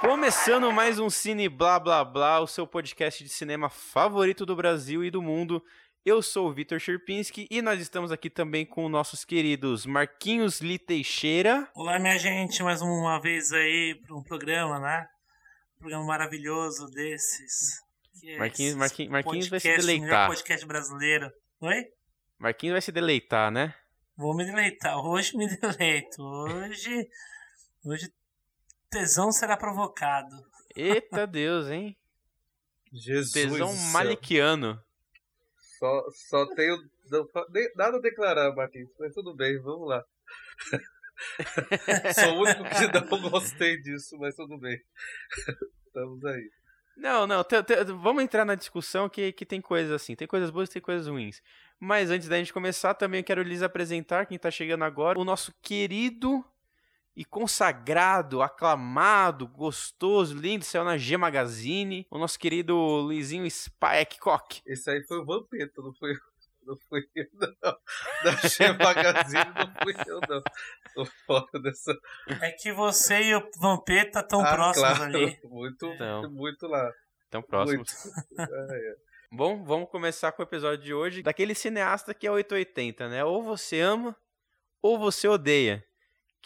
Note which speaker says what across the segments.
Speaker 1: Começando mais um Cine Blá Blá Blá, o seu podcast de cinema favorito do Brasil e do mundo. Eu sou o Vitor Sherpinski e nós estamos aqui também com nossos queridos Marquinhos Li Teixeira.
Speaker 2: Olá, minha gente, mais uma vez aí para um programa, né? Um programa maravilhoso desses.
Speaker 1: É Marquinhos, Marquinhos, Marquinhos vai se deleitar.
Speaker 2: podcast brasileiro. Oi?
Speaker 1: Marquinhos vai se deleitar, né?
Speaker 2: Vou me deleitar. Hoje me deleito. Hoje. Hoje tesão será provocado.
Speaker 1: Eita Deus, hein?
Speaker 3: Jesus.
Speaker 1: Tesão maliquiano.
Speaker 3: Só, só tenho. nada a declarar, Marquinhos, mas tudo bem, vamos lá. Sou o único que não gostei disso, mas tudo bem. Estamos aí.
Speaker 1: Não, não, vamos entrar na discussão que, que tem coisas assim, tem coisas boas e tem coisas ruins. Mas antes da gente começar, também eu quero lhes apresentar, quem está chegando agora, o nosso querido e consagrado, aclamado, gostoso, lindo, saiu na G Magazine, o nosso querido Luizinho Spikecock.
Speaker 3: Esse aí foi o Vampeta, não foi não fui eu, não. Da G Magazine não fui eu, não. Tô fora dessa.
Speaker 2: É que você e o Vampeta estão ah, próximos claro. ali.
Speaker 3: Muito, então, muito lá.
Speaker 1: Estão próximos. Muito. É, é. Bom, vamos começar com o episódio de hoje. Daquele cineasta que é 880, né? Ou você ama, ou você odeia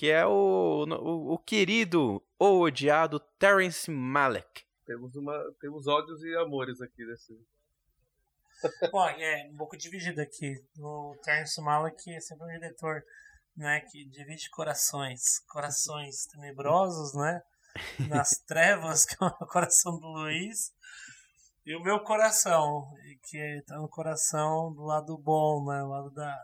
Speaker 1: que é o, o, o querido ou odiado Terence Malick.
Speaker 3: Temos, uma, temos ódios e amores aqui nesse.
Speaker 2: Bom, é um pouco dividido aqui. O Terence Malick é sempre um diretor né, que divide corações. Corações tenebrosos, né? Nas trevas, que é o coração do Luiz. E o meu coração, que está no coração do lado bom, né? O lado da,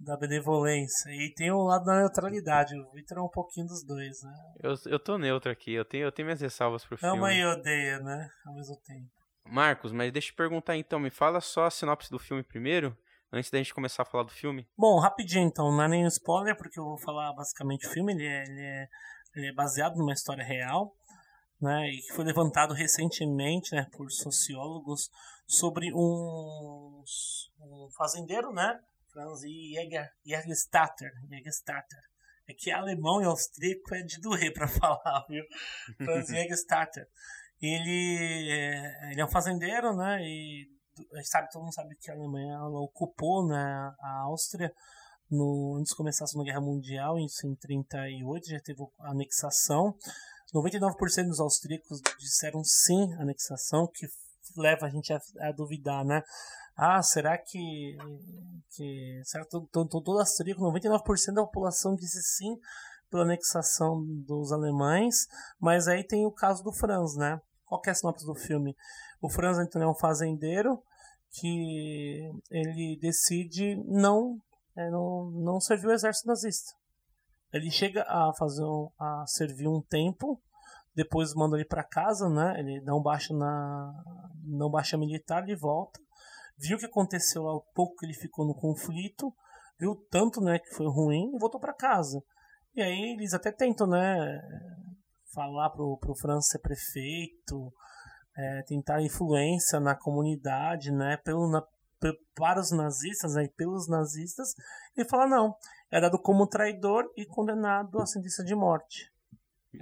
Speaker 2: da benevolência. E tem o lado da neutralidade. O Victor é um pouquinho dos dois, né?
Speaker 1: Eu, eu tô neutro aqui, eu tenho, eu tenho minhas ressalvas pro filme.
Speaker 2: Ama e odeia, né? Ao mesmo tempo.
Speaker 1: Marcos, mas deixa eu te perguntar então, me fala só a sinopse do filme primeiro, antes da gente começar a falar do filme.
Speaker 2: Bom, rapidinho então, não é nem spoiler, porque eu vou falar basicamente o filme, ele é, ele é, ele é baseado numa história real, né, e que foi levantado recentemente, né, por sociólogos sobre um, um fazendeiro, né, Franz Jäger, Jägerstatter, Jägerstatter. É que alemão e austríaco é de doer para falar, viu? Franz Jägerstatter. Ele, é, ele é um fazendeiro, né? E sabe, todo mundo sabe que a Alemanha ocupou né, a Áustria no, antes de começar a Segunda Guerra Mundial, isso em 38, já teve a anexação. 99% dos austríacos disseram sim à anexação, que leva a gente a, a duvidar, né? ah, será que, que será que todo austríaco, 99% da população disse sim pela anexação dos alemães, mas aí tem o caso do Franz, né? Qual é a sinopse do filme? O Franz então é um fazendeiro que ele decide não é, não, não servir o exército nazista. Ele chega a fazer um, a servir um tempo, depois manda ele para casa, né? Ele não baixa na não baixa militar e volta viu o que aconteceu lá, o pouco que ele ficou no conflito, viu tanto, né, que foi ruim e voltou para casa. E aí eles até tentam, né, falar pro, pro França ser prefeito, é, tentar influência na comunidade, né, pelo, na, para os nazistas, né, pelos nazistas, e fala não, é dado como traidor e condenado à sentença de morte.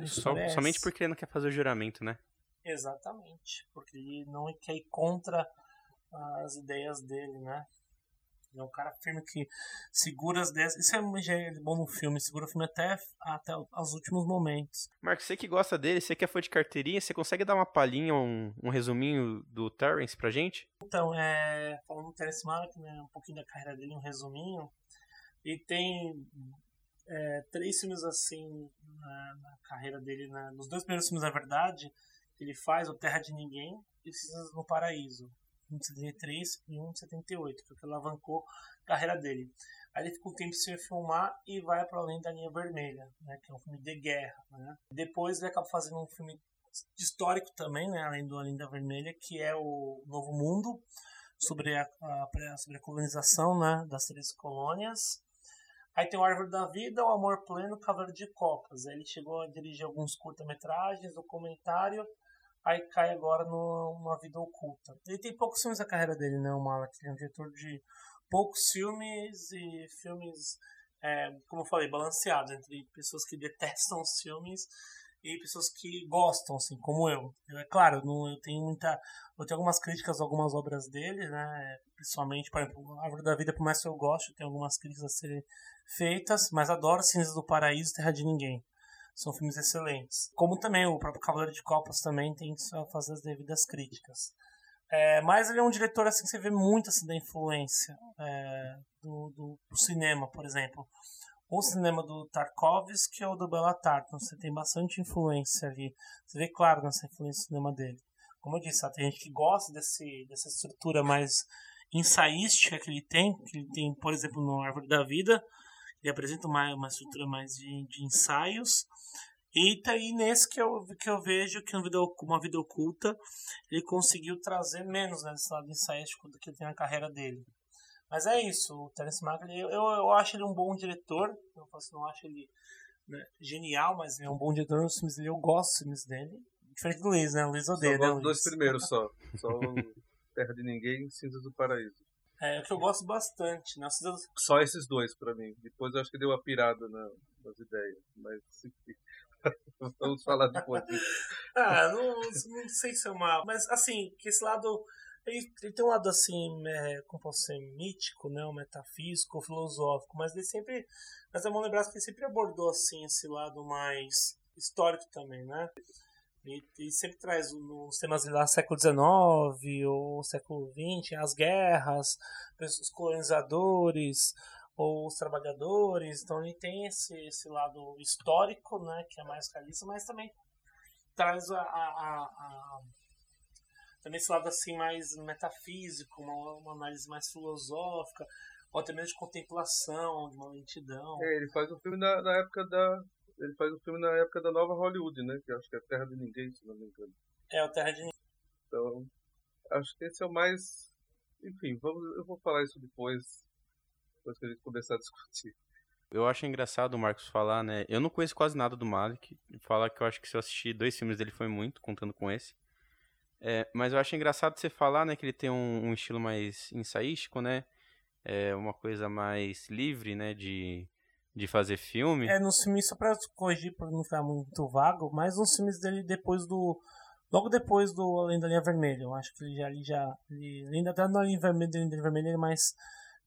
Speaker 1: Só, somente porque ele não quer fazer o juramento, né?
Speaker 2: Exatamente, porque ele não quer ir contra as ideias dele, né? é um cara firme que segura as ideias. Isso é é bom no filme, segura o filme até, até os últimos momentos.
Speaker 1: Marcos, você que gosta dele, você que é fã de carteirinha, você consegue dar uma palhinha, um, um resuminho do Terence pra gente?
Speaker 2: Então, é, falando do Terence Malick, né, um pouquinho da carreira dele, um resuminho. E tem é, três filmes assim na, na carreira dele, nos dois primeiros filmes, na verdade, ele faz o Terra de Ninguém e Cinzas no Paraíso um de 73 e um de 78, que é o que alavancou a carreira dele. Aí ele fica um tempo sem filmar e vai para além da linha vermelha, né, que é um filme de guerra. Né. Depois ele acaba fazendo um filme histórico também, né, além do Além da Vermelha, que é o Novo Mundo, sobre a, a, sobre a colonização né, das três colônias. Aí tem o Árvore da Vida, O Amor Pleno, Cavaleiro de Copas. Aí ele chegou a dirigir alguns curta-metragens, documentário aí cai agora numa vida oculta. Ele tem poucos filmes na carreira dele, né, o Malak? É um diretor de poucos filmes e filmes é, como eu falei, balanceado entre pessoas que detestam os filmes e pessoas que gostam, assim, como eu. eu é claro, não, eu tenho muita. Eu tenho algumas críticas a algumas obras dele, né? Principalmente, por exemplo, Árvore da Vida, por mais que eu goste, tem algumas críticas a serem feitas, mas adoro Cinzas do Paraíso e Terra de Ninguém. São filmes excelentes. Como também o próprio Cavaleiro de Copas também tem que fazer as devidas críticas. É, mas ele é um diretor assim que você vê muito assim da influência é, do, do, do, cinema, por exemplo. O cinema do Tarkovsky ou do Belatar, então você tem bastante influência ali. Você vê claro nessa influência do cinema dele. Como eu disse, tem gente que gosta desse, dessa estrutura mais ensaística que ele tem, que ele tem, por exemplo, no Árvore da Vida, ele apresenta uma, uma estrutura mais de, de ensaios. E tá aí nesse que eu, que eu vejo que uma vida, uma vida oculta ele conseguiu trazer menos né, desse lado ensaístico do que tem na carreira dele. Mas é isso, o Terence Mark, eu, eu acho ele um bom diretor, eu assim, não acho ele né, genial, mas é um bom diretor nos filmes dele, eu gosto dos filmes dele. Diferente do Luiz, né? O Luiz odeia,
Speaker 3: só
Speaker 2: né?
Speaker 3: Os dois primeiros só. Só Terra de Ninguém e Cinzas do Paraíso.
Speaker 2: É, o que eu gosto bastante, né? Cinzas...
Speaker 3: Só esses dois pra mim. Depois eu acho que deu uma pirada na, nas ideias. Mas vamos falar depois disso.
Speaker 2: ah, não, não sei se é uma. Mas assim, que esse lado ele, ele, tem um lado assim, é, como posso ser, mítico, né, um metafísico, filosófico, mas ele sempre, mas é bom lembrar que sempre abordou assim esse lado mais histórico também, né? E, e sempre traz nos temas lá século XIX ou século XX, as guerras, os colonizadores ou os trabalhadores, então ele tem esse, esse lado histórico, né, que é mais realista, mas também traz a, a, a, também esse lado assim mais metafísico, uma, uma análise mais filosófica, ou até mesmo de contemplação, de uma lentidão.
Speaker 3: É, ele faz um filme na, na época da. Ele faz um filme na época da nova Hollywood, né? Que acho que é Terra de Ninguém, se não me engano.
Speaker 2: É, o Terra de Ninguém.
Speaker 3: Então, acho que esse é o mais. Enfim, vamos, eu vou falar isso depois, depois que a gente começar a discutir.
Speaker 1: Eu acho engraçado o Marcos falar, né? Eu não conheço quase nada do Malik. Falar que eu acho que se eu assistir dois filmes dele foi muito, contando com esse. É, mas eu acho engraçado você falar, né, que ele tem um, um estilo mais ensaístico, né? É uma coisa mais livre, né, de, de fazer filme.
Speaker 2: É, nos filmes, só pra corrigir, pra não ficar muito vago, mas nos filmes dele depois do... Logo depois do Além da Linha Vermelha, eu acho que ele já... Ele já ele, ainda tá na Linha Vermelha, Linha Vermelha ele é mais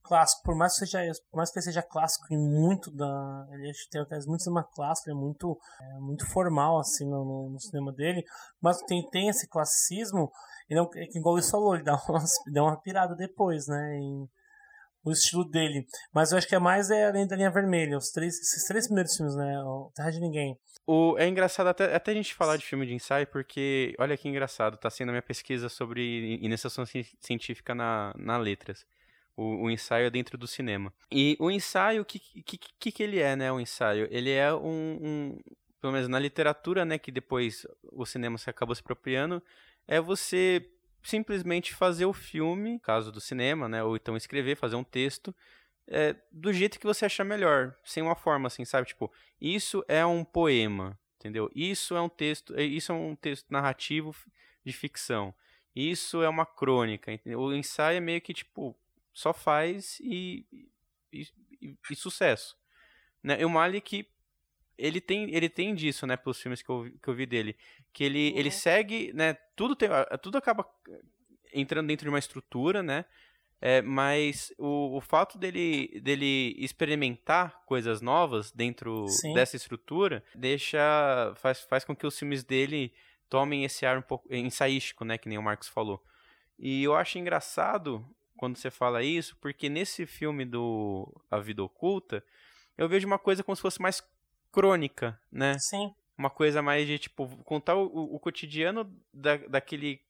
Speaker 2: clássico, por mais que seja, por mais que ele seja clássico em muito da, ele tem muito cinema clássico, ele é muito, é, muito formal assim no, no, cinema dele, mas tem tem esse classicismo, e não é que igual ele falou, ele dá uma, dá uma pirada depois, né, em, o estilo dele. Mas eu acho que é mais é além da linha vermelha, os três, esses três primeiros filmes, né? O Terra de Ninguém.
Speaker 1: O, é engraçado até, até a gente falar de filme de ensaio, porque olha que engraçado, tá sendo a minha pesquisa sobre iniciação científica na, na letras o, o, ensaio dentro do cinema. E o ensaio, o que, que, que, que ele é, né? O ensaio, ele é um, um, pelo menos na literatura, né? Que depois o cinema se acabou se apropriando, é você simplesmente fazer o filme, caso do cinema, né? Ou então escrever, fazer um texto, é, do jeito que você achar melhor, sem uma forma assim, sabe? Tipo, isso é um poema, entendeu? Isso é um texto, é, isso é um texto narrativo de ficção. Isso é uma crônica. O ensaio é meio que tipo só faz e, e, e, e sucesso. Né? E o Malik, ele tem, ele tem disso, né, pelos filmes que eu, que eu vi dele, que ele, uhum. ele segue, né, tudo, tem, tudo acaba entrando dentro de uma estrutura, né, é, mas o, o fato dele, dele experimentar coisas novas dentro Sim. dessa estrutura deixa faz, faz com que os filmes dele tomem esse ar um pouco ensaístico, né, que nem o Marcos falou. E eu acho engraçado quando você fala isso, porque nesse filme do A Vida Oculta, eu vejo uma coisa como se fosse mais crônica, né?
Speaker 2: Sim.
Speaker 1: Uma coisa mais de, tipo, contar o, o cotidiano da, daquele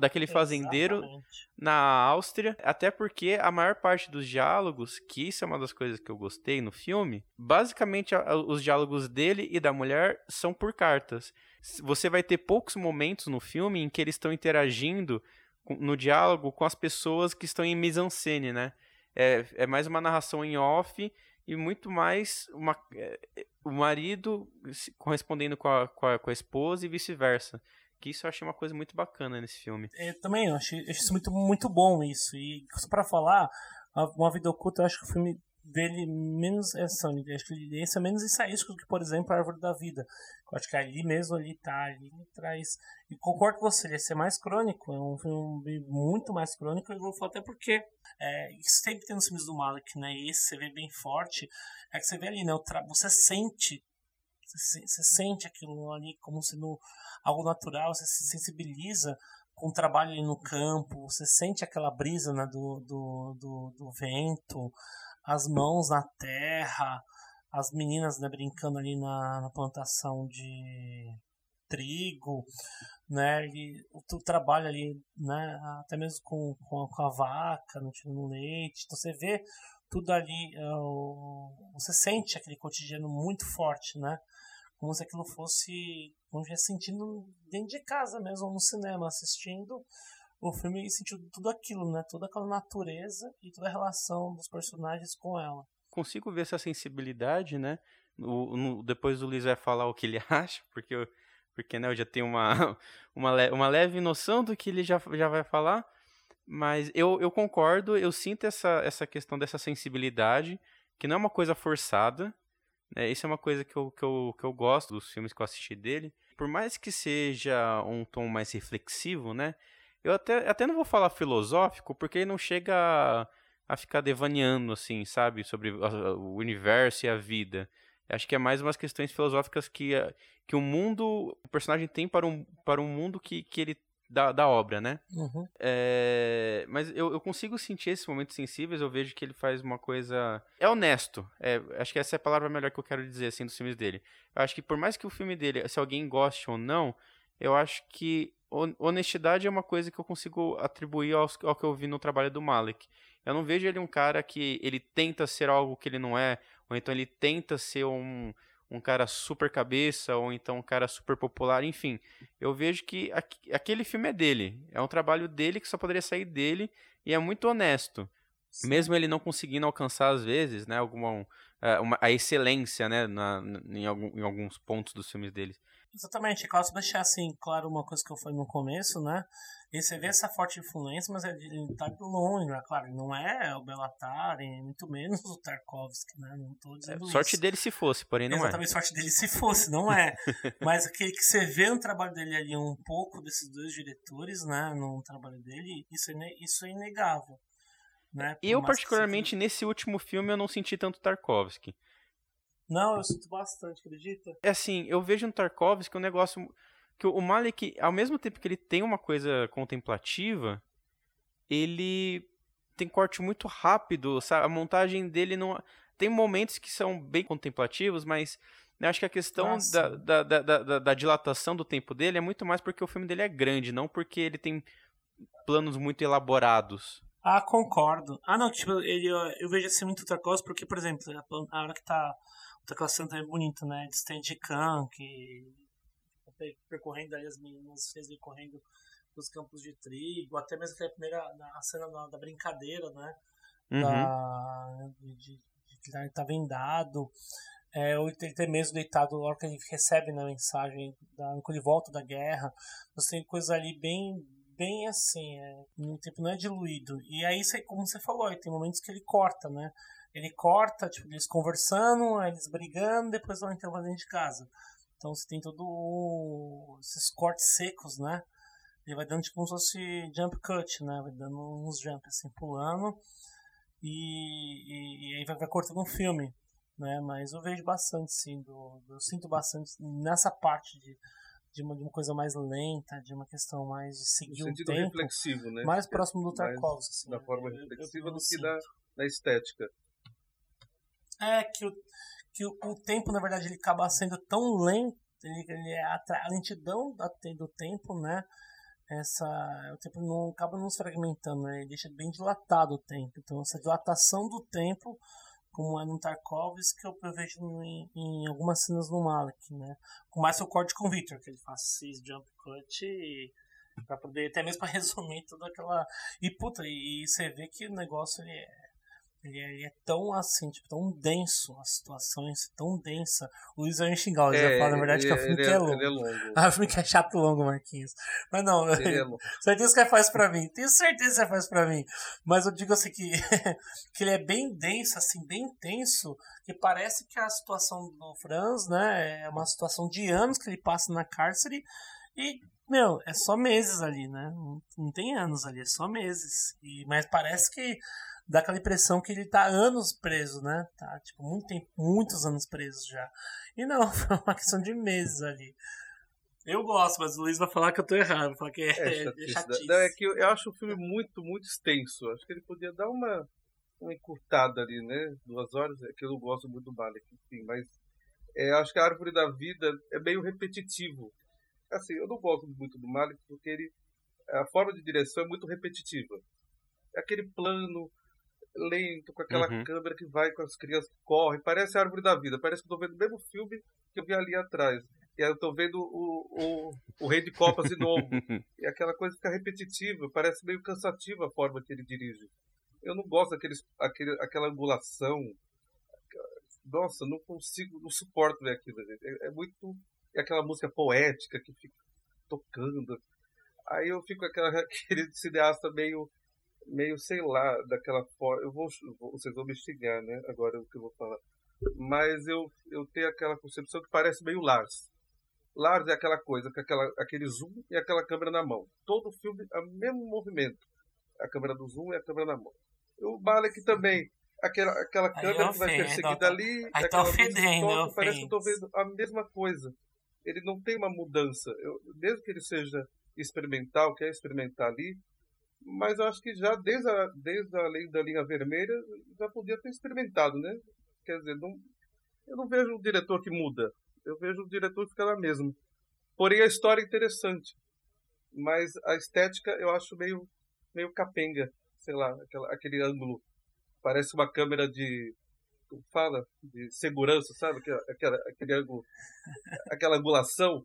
Speaker 1: daquele fazendeiro Exatamente. na Áustria, até porque a maior parte dos diálogos, que isso é uma das coisas que eu gostei no filme, basicamente os diálogos dele e da mulher são por cartas. Você vai ter poucos momentos no filme em que eles estão interagindo no diálogo com as pessoas que estão em mise-en-scène, né? É, é mais uma narração em off e muito mais uma, é, o marido correspondendo com a, com a, com a esposa e vice-versa. Que isso eu achei uma coisa muito bacana nesse filme.
Speaker 2: Eu também, eu achei, achei muito, muito bom isso. E só pra falar, Uma Vida Oculta, eu acho que o filme dele menos ação, acho que ele é menos ensaístico do que, por exemplo, a Árvore da Vida. Eu acho que ali mesmo ali tá, ali traz. E concordo com você, ele ia ser mais crônico, é um filme muito mais crônico, eu vou falar até porque é, sempre tem nos filmes do Malik, né? E esse você vê bem forte, é que você vê ali, né? Você sente, você, você sente aquilo ali como sendo algo natural, você se sensibiliza com o trabalho ali no campo, você sente aquela brisa né, do, do, do, do vento, as mãos na terra, as meninas né, brincando ali na, na plantação de trigo, né, e o, trabalho ali, né, até mesmo com, com, a, com a vaca, no no leite, então você vê tudo ali, uh, você sente aquele cotidiano muito forte, né, como se aquilo fosse, como já sentindo dentro de casa mesmo, no cinema, assistindo o filme sentiu tudo aquilo, né? Toda aquela natureza e toda a relação dos personagens com ela.
Speaker 1: Consigo ver essa sensibilidade, né? No, no, depois o Luiz vai falar o que ele acha, porque eu, porque, né, eu já tenho uma, uma, uma leve noção do que ele já, já vai falar. Mas eu, eu concordo, eu sinto essa, essa questão dessa sensibilidade, que não é uma coisa forçada. Né? Isso é uma coisa que eu, que, eu, que eu gosto dos filmes que eu assisti dele. Por mais que seja um tom mais reflexivo, né? Eu até, até não vou falar filosófico, porque ele não chega a, a ficar devaneando, assim, sabe? Sobre o universo e a vida. Acho que é mais umas questões filosóficas que, que o mundo, o personagem tem para um, para um mundo que, que ele da, da obra, né?
Speaker 2: Uhum.
Speaker 1: É, mas eu, eu consigo sentir esses momentos sensíveis, eu vejo que ele faz uma coisa. É honesto. É, acho que essa é a palavra melhor que eu quero dizer, assim, dos filmes dele. Eu acho que por mais que o filme dele, se alguém goste ou não, eu acho que honestidade é uma coisa que eu consigo atribuir ao, ao que eu vi no trabalho do Malek. Eu não vejo ele um cara que ele tenta ser algo que ele não é, ou então ele tenta ser um, um cara super cabeça, ou então um cara super popular, enfim. Eu vejo que aquele filme é dele. É um trabalho dele que só poderia sair dele e é muito honesto. Sim. Mesmo ele não conseguindo alcançar, às vezes, né, alguma, é, uma, a excelência né, na, em, algum, em alguns pontos dos filmes deles.
Speaker 2: Exatamente, Klaus, deixar assim claro uma coisa que eu falei no começo, né? E você vê essa forte influência, mas ele tá do longe, né? Claro, não é o Belatar, e muito menos o Tarkovsky, né? Não tô dizendo
Speaker 1: é, Sorte isso. dele se fosse, porém não
Speaker 2: Exatamente,
Speaker 1: é.
Speaker 2: sorte dele se fosse, não é. mas aquele que você vê no trabalho dele ali um pouco desses dois diretores, né? No trabalho dele, isso é, isso é inegável. Né?
Speaker 1: Eu, particularmente, nesse último filme, eu não senti tanto Tarkovsky.
Speaker 2: Não, eu sinto bastante, acredita?
Speaker 1: É assim, eu vejo no Tarkovsky um negócio que o Malik, ao mesmo tempo que ele tem uma coisa contemplativa, ele tem corte muito rápido, sabe? A montagem dele não tem momentos que são bem contemplativos, mas acho que a questão da, da, da, da, da dilatação do tempo dele é muito mais porque o filme dele é grande, não porque ele tem planos muito elaborados.
Speaker 2: Ah, concordo. Ah, não, tipo, ele, eu, vejo assim muito Tarkovsky porque, por exemplo, a hora que tá aquela cena também bonita, né? De Steadicam, que percorrendo ali as meninas fez correndo nos campos de trigo, até mesmo aquela primeira a cena da, da brincadeira, né? Uhum. Da, de, que ele tá vendado. É, ou ele ter mesmo deitado hora que ele recebe na né, mensagem, da, quando ele volta da guerra. Você tem coisas ali bem, bem assim, é, no tempo não é diluído. E aí, como você falou, tem momentos que ele corta, né? ele corta, tipo, eles conversando, eles brigando, depois vão intervalo dentro de casa. Então você tem todo esses cortes secos, né? Ele vai dando tipo como se fosse jump cut, né? Vai dando uns jumps assim pulando e, e, e aí vai, vai, cortando um filme, né? Mas eu vejo bastante, sim, do, eu sinto bastante nessa parte de, de uma, de uma coisa mais lenta, de uma questão mais de seguir
Speaker 3: no
Speaker 2: um tempo,
Speaker 3: reflexivo, né?
Speaker 2: mais próximo do Tarkovsky,
Speaker 3: assim, da forma reflexiva eu, eu, do que da, da estética.
Speaker 2: É, que o, que o, o, tempo, na verdade, ele acaba sendo tão lento, ele, ele é a, a lentidão da, do tempo, né? Essa, o tempo não acaba não se fragmentando, né? Ele deixa bem dilatado o tempo. Então, essa dilatação do tempo, como é no Tarkovsky, que eu vejo em, em algumas cenas no Malik, né? Com mais o corte com o Victor, que ele faz esses jump cut e para poder até mesmo para resumir toda aquela e puta e, e, você vê que o negócio ele é Ele é, ele é, tão assim, tipo, tão denso, as situações tão densa. O Luiz vai me xingar, o é, vai falar, na verdade, ele, que é filme que é, é longo.
Speaker 3: é longo.
Speaker 2: Ah, o filme que é chato longo, Marquinhos. Mas não, ele é longo. certeza que ele faz pra mim. Tenho certeza que ele faz pra mim. Mas eu digo assim que, que ele é bem denso, assim, bem tenso, que parece que a situação do Franz, né, é uma situação de anos que ele passa na cárcere e meu, é só meses ali, né? Não, não tem anos ali, é só meses. E, mas parece que dá aquela impressão que ele tá anos preso, né? Tá, tipo, muito tempo, muitos anos preso já. E não, foi uma questão de meses ali. Eu gosto, mas o Luiz vai falar que eu tô errado, vai falar que é, é, é chatice.
Speaker 3: Não, é que eu, eu, acho o filme muito, muito extenso. Acho que ele podia dar uma, uma encurtada ali, né? Duas horas, é que eu não gosto muito do Malek, enfim, mas é, acho que a Árvore da Vida é meio repetitivo assim, eu não gosto muito do Malik porque ele, a forma de direção é muito repetitiva. É aquele plano lento, com aquela uhum. câmera que vai com as crianças que correm, parece a árvore da vida, parece que eu tô vendo o mesmo filme que eu vi ali atrás. E aí eu tô vendo o, o, o Rei de Copas de novo. e aquela coisa fica repetitiva, parece meio cansativa a forma que ele dirige. Eu não gosto daqueles, aquele, aquela angulação. Nossa, não consigo, não suporto ver aquilo. É, é muito e aquela música poética que fica tocando. Aí eu fico aquela, aquele cineasta meio, meio, sei lá, daquela forma. Eu vou, vocês vão me xingar, né? Agora é o que eu vou falar. Mas eu, eu tenho aquela concepção que parece meio Lars. Lars é aquela coisa, com aquela, aquele zoom e aquela câmera na mão. Todo filme é o mesmo movimento. A câmera do zoom e a câmera na mão. O Malek também aquela, aquela câmera que vai perseguida ali,
Speaker 2: aí
Speaker 3: aquela
Speaker 2: ofendendo,
Speaker 3: parece que eu tô vendo a mesma coisa ele não tem uma mudança. Eu, mesmo que ele seja experimental, quer experimentar ali, mas acho que já desde a, desde a lei da linha vermelha já podia ter experimentado, né? Quer dizer, não, eu não vejo um diretor que muda. Eu vejo o diretor que fica lá mesmo. Porém, a história é interessante. Mas a estética eu acho meio, meio capenga. Sei lá, aquela, aquele ângulo. Parece uma câmera de fala de segurança, sabe? Aquela, aquele ângulo, aquela angulação.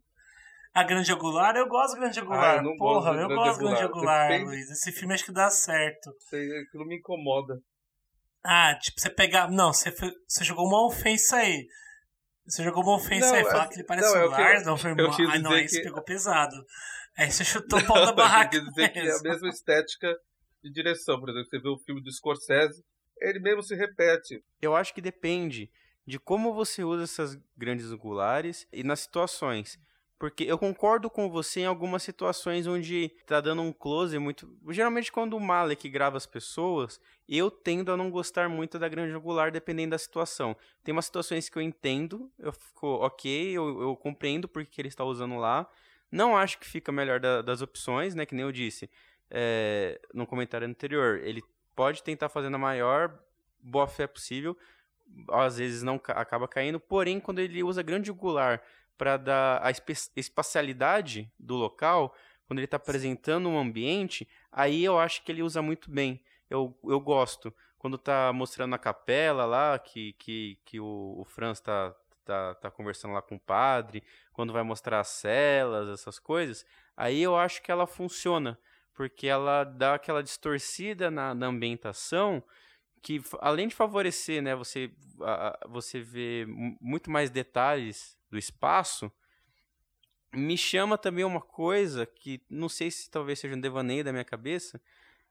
Speaker 2: A grande angular, eu gosto da grande angular. Ah, eu Porra, eu gosto da grande angular, Depende... Luiz. Esse filme acho que dá certo.
Speaker 3: Aquilo me incomoda.
Speaker 2: Ah, tipo, você pegar. Não, você, você jogou uma ofensa aí. Você jogou uma ofensa não, aí, falar é... que ele parece não, um é Lars, não foi mal. Ah, não, aí que... você pegou pesado. Aí você chutou o pau da barraca.
Speaker 3: Eu dizer mesmo. que é a mesma estética de direção. Por exemplo, você vê o filme do Scorsese, ele mesmo se repete.
Speaker 1: Eu acho que depende de como você usa essas grandes angulares e nas situações. Porque eu concordo com você em algumas situações onde tá dando um close muito. Geralmente, quando o Malek grava as pessoas, eu tendo a não gostar muito da grande angular, dependendo da situação. Tem umas situações que eu entendo, eu fico ok, eu, eu compreendo porque ele está usando lá. Não acho que fica melhor da, das opções, né? Que nem eu disse é, no comentário anterior. Ele pode tentar fazer na maior boa fé possível, às vezes não acaba caindo, porém quando ele usa grande angular para dar a espacialidade do local, quando ele está apresentando um ambiente, aí eu acho que ele usa muito bem. Eu, eu gosto. Quando está mostrando a capela lá, que, que, que o, o Franz está tá, tá conversando lá com o padre, quando vai mostrar as celas, essas coisas, aí eu acho que ela funciona porque ela dá aquela distorcida na, na ambientação que além de favorecer, né, você a, você vê muito mais detalhes do espaço, me chama também uma coisa que não sei se talvez seja um devaneio da minha cabeça,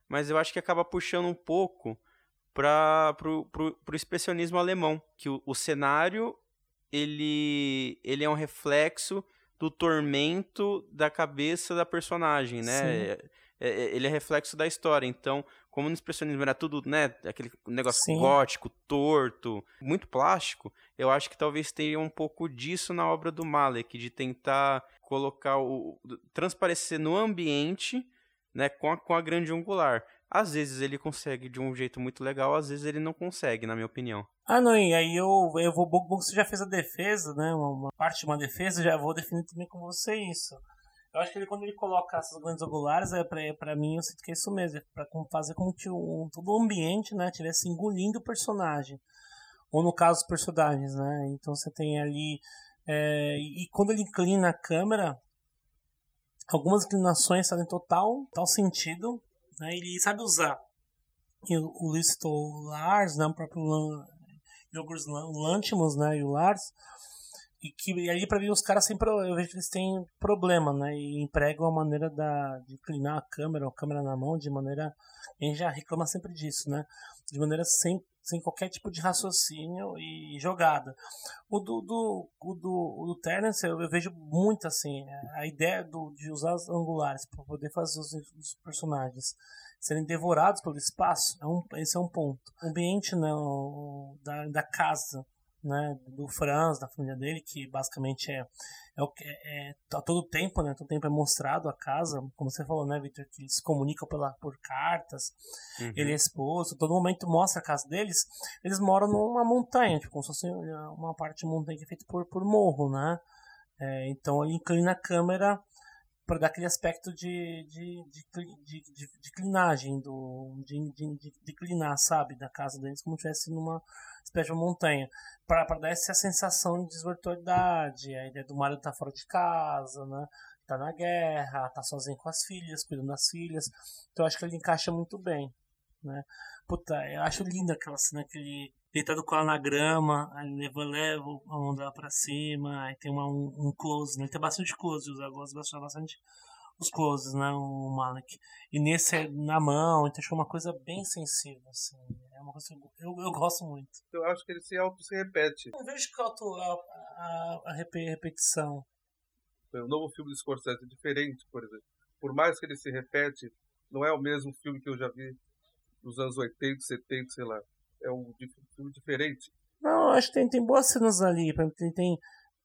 Speaker 1: mas eu acho que acaba puxando um pouco para pro, pro, pro expressionismo alemão, que o, o cenário ele ele é um reflexo do tormento da cabeça da personagem, né? É, é, ele é reflexo da história. Então, como no expressionismo era tudo, né, aquele negócio Sim. gótico, torto, muito plástico, eu acho que talvez tenha um pouco disso na obra do Malek, de tentar colocar o transparecer no ambiente, né, com a, com a grande angular. Às vezes ele consegue de um jeito muito legal, às vezes ele não consegue, na minha opinião.
Speaker 2: Ah, não, e aí eu, eu vou, bom, você já fez a defesa, né, uma parte de uma defesa, já vou definir também com você isso. Eu acho que ele, quando ele coloca essas grandes angulares, é pra, pra mim, eu sinto que é isso mesmo. É pra fazer com que o, todo o ambiente, né, estivesse engolindo o personagem. Ou no caso, os personagens, né? Então você tem ali... É, e quando ele inclina a câmera, algumas inclinações fazem total, total sentido. Né? Ele sabe usar que o Listo Lars, né, o próprio Yorgos Lantimos, né, e o Lars, e que e ali para mim os caras sempre eu vejo que eles têm problema, né, e empregam a maneira da, de inclinar a câmera, a câmera na mão de maneira, a gente já reclama sempre disso, né, de maneira sem sem qualquer tipo de raciocínio e jogada. O do, do, o do, o do Terence eu, eu, vejo muito assim, a ideia do, de usar os angulares para poder fazer os, os, personagens serem devorados pelo espaço, é um, esse é um ponto. O ambiente né, o, da, da casa né, do Franz, da família dele, que basicamente é, é, o, é, é a todo tempo, né, todo tempo é mostrado a casa, como você falou, né, Victor, que eles se comunicam pela, por cartas, uhum. ele é esposo, todo momento mostra a casa deles, eles moram numa montanha, tipo, como se fosse uma parte de montanha que é feita por, por morro, né, é, então ele inclina a câmera para dar aquele aspecto de, de, de, de, clinagem, do, de, de, de clinar, sabe, da casa deles, como se estivesse numa espécie de montanha para dar essa sensação de desvirtualidade, a ideia do marido tá fora de casa, né? Tá na guerra, tá sozinho com as filhas, cuidando das filhas. Então eu acho que ele encaixa muito bem, né? Puta, eu acho linda aquela cena que ele deitado com ela na grama, aí leva, leva a dela pra cima, aí tem uma, um, um close, né? Tem bastante close, eu gosto bastante os closes, né? O Malek. E nesse é na mão, então acho que é uma coisa bem sensível, assim. É uma coisa que eu, eu, eu gosto muito.
Speaker 3: Eu acho que ele se se repete.
Speaker 2: Eu vejo que auto, a, a, a repetição.
Speaker 3: O novo filme do Scorsese é diferente, por exemplo. Por mais que ele se repete, não é o mesmo filme que eu já vi nos anos 80, 70, sei lá. É um filme diferente.
Speaker 2: Não, acho que tem, tem boas cenas ali. Tem, tem,